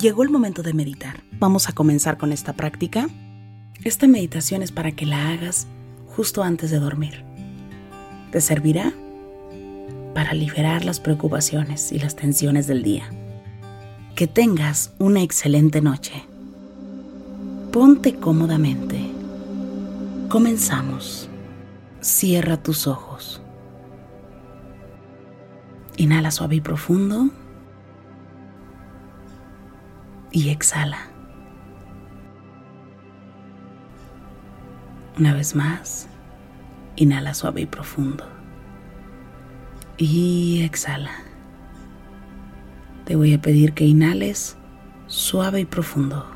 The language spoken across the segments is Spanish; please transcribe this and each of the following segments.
Llegó el momento de meditar. Vamos a comenzar con esta práctica. Esta meditación es para que la hagas justo antes de dormir. Te servirá para liberar las preocupaciones y las tensiones del día. Que tengas una excelente noche. Ponte cómodamente. Comenzamos. Cierra tus ojos. Inhala suave y profundo y exhala. Una vez más, inhala suave y profundo. Y exhala. Te voy a pedir que inhales suave y profundo.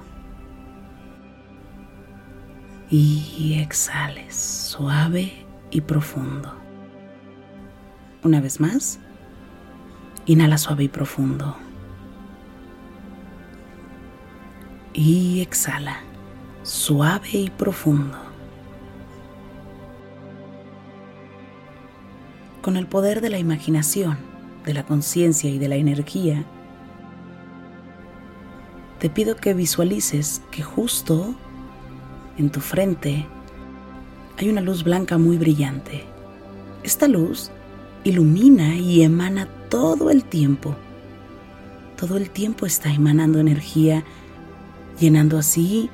Y exhales suave y profundo. Una vez más, inhala suave y profundo. Y exhala, suave y profundo. Con el poder de la imaginación, de la conciencia y de la energía, te pido que visualices que justo en tu frente hay una luz blanca muy brillante. Esta luz ilumina y emana todo el tiempo. Todo el tiempo está emanando energía llenando así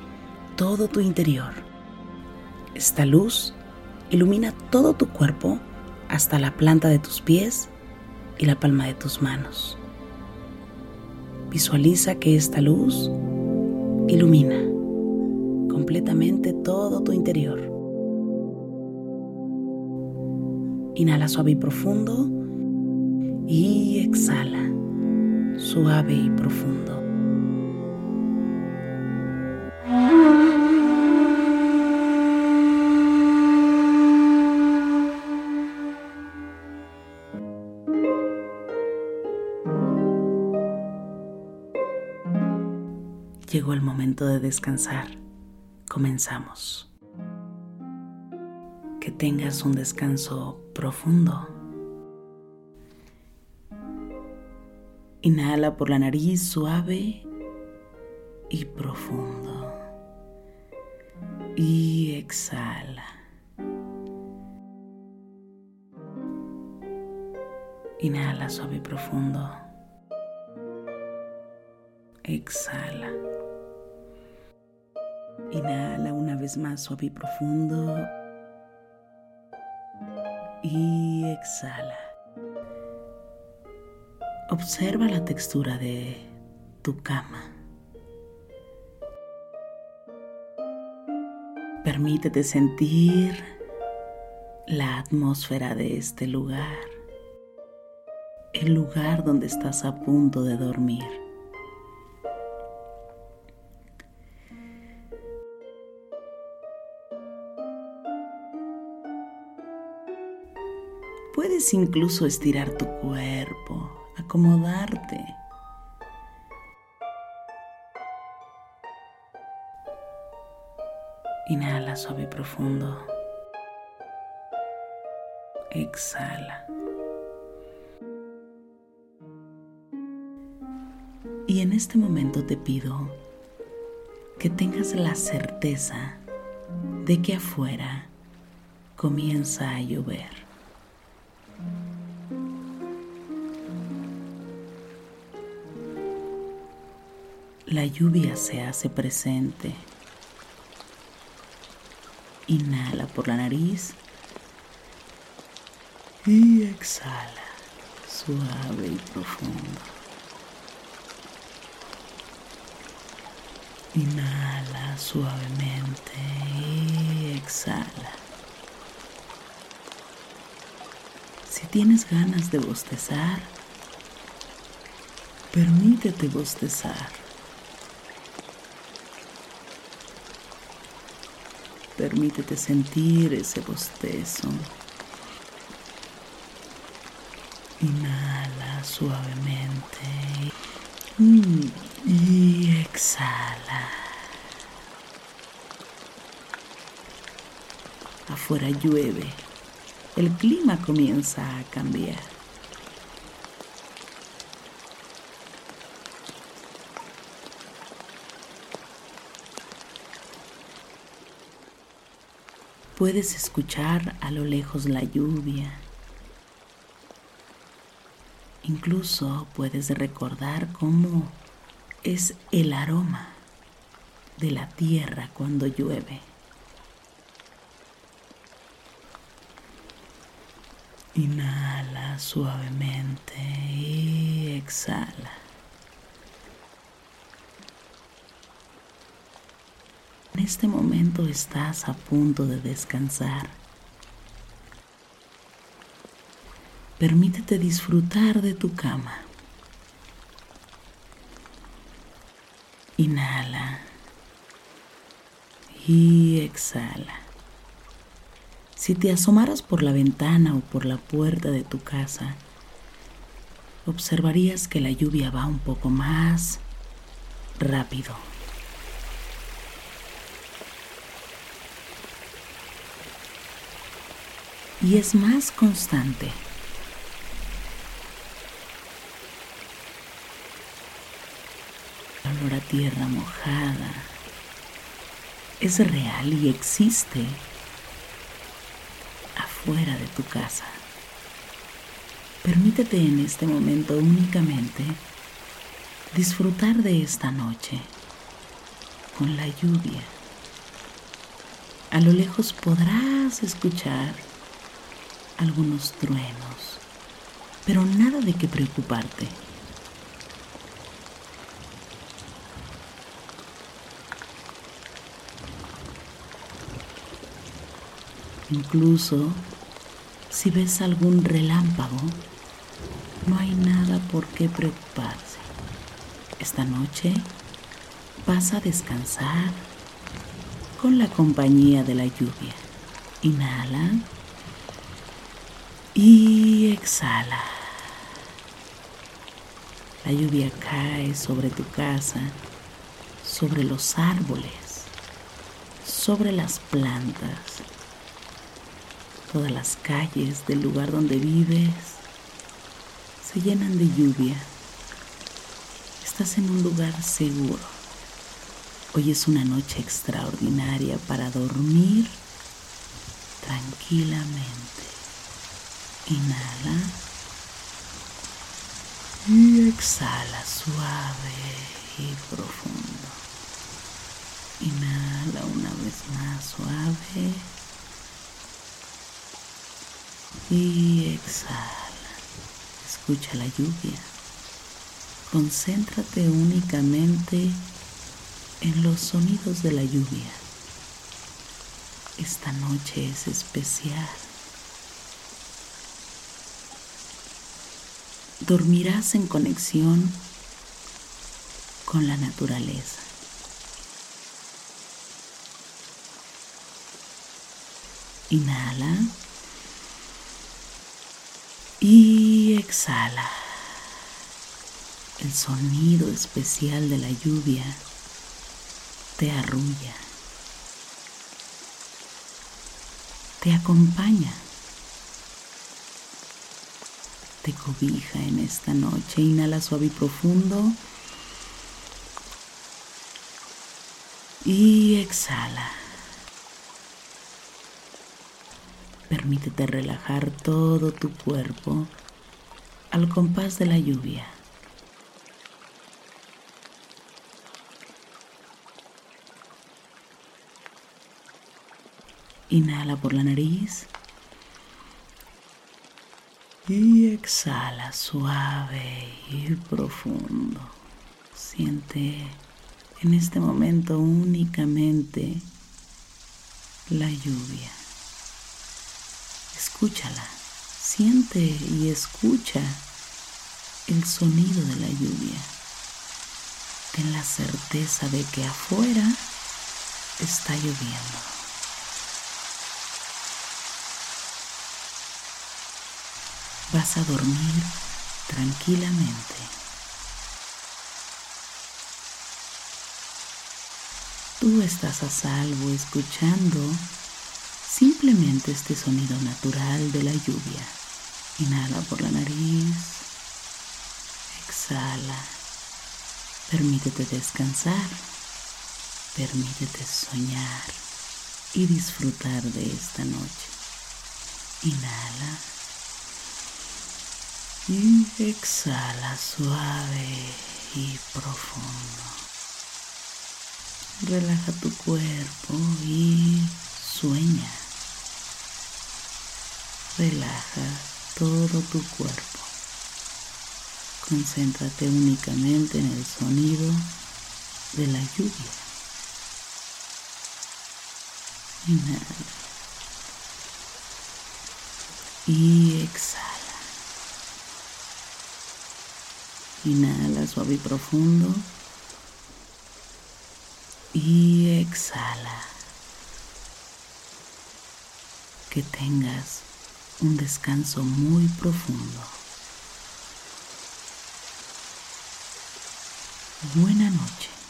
todo tu interior. Esta luz ilumina todo tu cuerpo hasta la planta de tus pies y la palma de tus manos. Visualiza que esta luz ilumina completamente todo tu interior. Inhala suave y profundo y exhala suave y profundo. Llegó el momento de descansar. Comenzamos. Que tengas un descanso profundo. Inhala por la nariz suave y profundo. Y exhala. Inhala suave y profundo. Exhala. Inhala una vez más suave y profundo. Y exhala. Observa la textura de tu cama. Permítete sentir la atmósfera de este lugar, el lugar donde estás a punto de dormir. Incluso estirar tu cuerpo, acomodarte. Inhala suave y profundo. Exhala. Y en este momento te pido que tengas la certeza de que afuera comienza a llover. La lluvia se hace presente. Inhala por la nariz y exhala suave y profundo. Inhala suavemente y exhala. Si tienes ganas de bostezar, permítete bostezar. Permítete sentir ese bostezo. Inhala suavemente y exhala. Afuera llueve. El clima comienza a cambiar. Puedes escuchar a lo lejos la lluvia. Incluso puedes recordar cómo es el aroma de la tierra cuando llueve. Inhala suavemente y exhala. Este momento estás a punto de descansar. Permítete disfrutar de tu cama. Inhala y exhala. Si te asomaras por la ventana o por la puerta de tu casa, observarías que la lluvia va un poco más rápido. Y es más constante. El olor a tierra mojada es real y existe afuera de tu casa. Permítete en este momento únicamente disfrutar de esta noche con la lluvia. A lo lejos podrás escuchar algunos truenos, pero nada de qué preocuparte. Incluso si ves algún relámpago, no hay nada por qué preocuparse. Esta noche vas a descansar con la compañía de la lluvia. Inhala y exhala. La lluvia cae sobre tu casa, sobre los árboles, sobre las plantas. Todas las calles del lugar donde vives se llenan de lluvia. Estás en un lugar seguro. Hoy es una noche extraordinaria para dormir tranquilamente. Inhala y exhala suave y profundo. Inhala una vez más suave y exhala. Escucha la lluvia. Concéntrate únicamente en los sonidos de la lluvia. Esta noche es especial. Dormirás en conexión con la naturaleza. Inhala y exhala. El sonido especial de la lluvia te arrulla, te acompaña te cobija en esta noche. Inhala suave y profundo. Y exhala. Permítete relajar todo tu cuerpo al compás de la lluvia. Inhala por la nariz y exhala suave y profundo. Siente en este momento únicamente la lluvia. Escúchala, siente y escucha el sonido de la lluvia. Ten la certeza de que afuera está lloviendo. Vas a dormir tranquilamente. Tú estás a salvo escuchando simplemente este sonido natural de la lluvia. Inhala por la nariz, exhala, permítete descansar, permítete soñar y disfrutar de esta noche. Inhala y exhala suave y profundo. Relaja tu cuerpo y sueña. Relaja todo tu cuerpo. Concéntrate únicamente en el sonido de la lluvia. Inhala. Y exhala. Inhala suave y profundo. Y exhala. Que tengas un descanso muy profundo. Buena noche.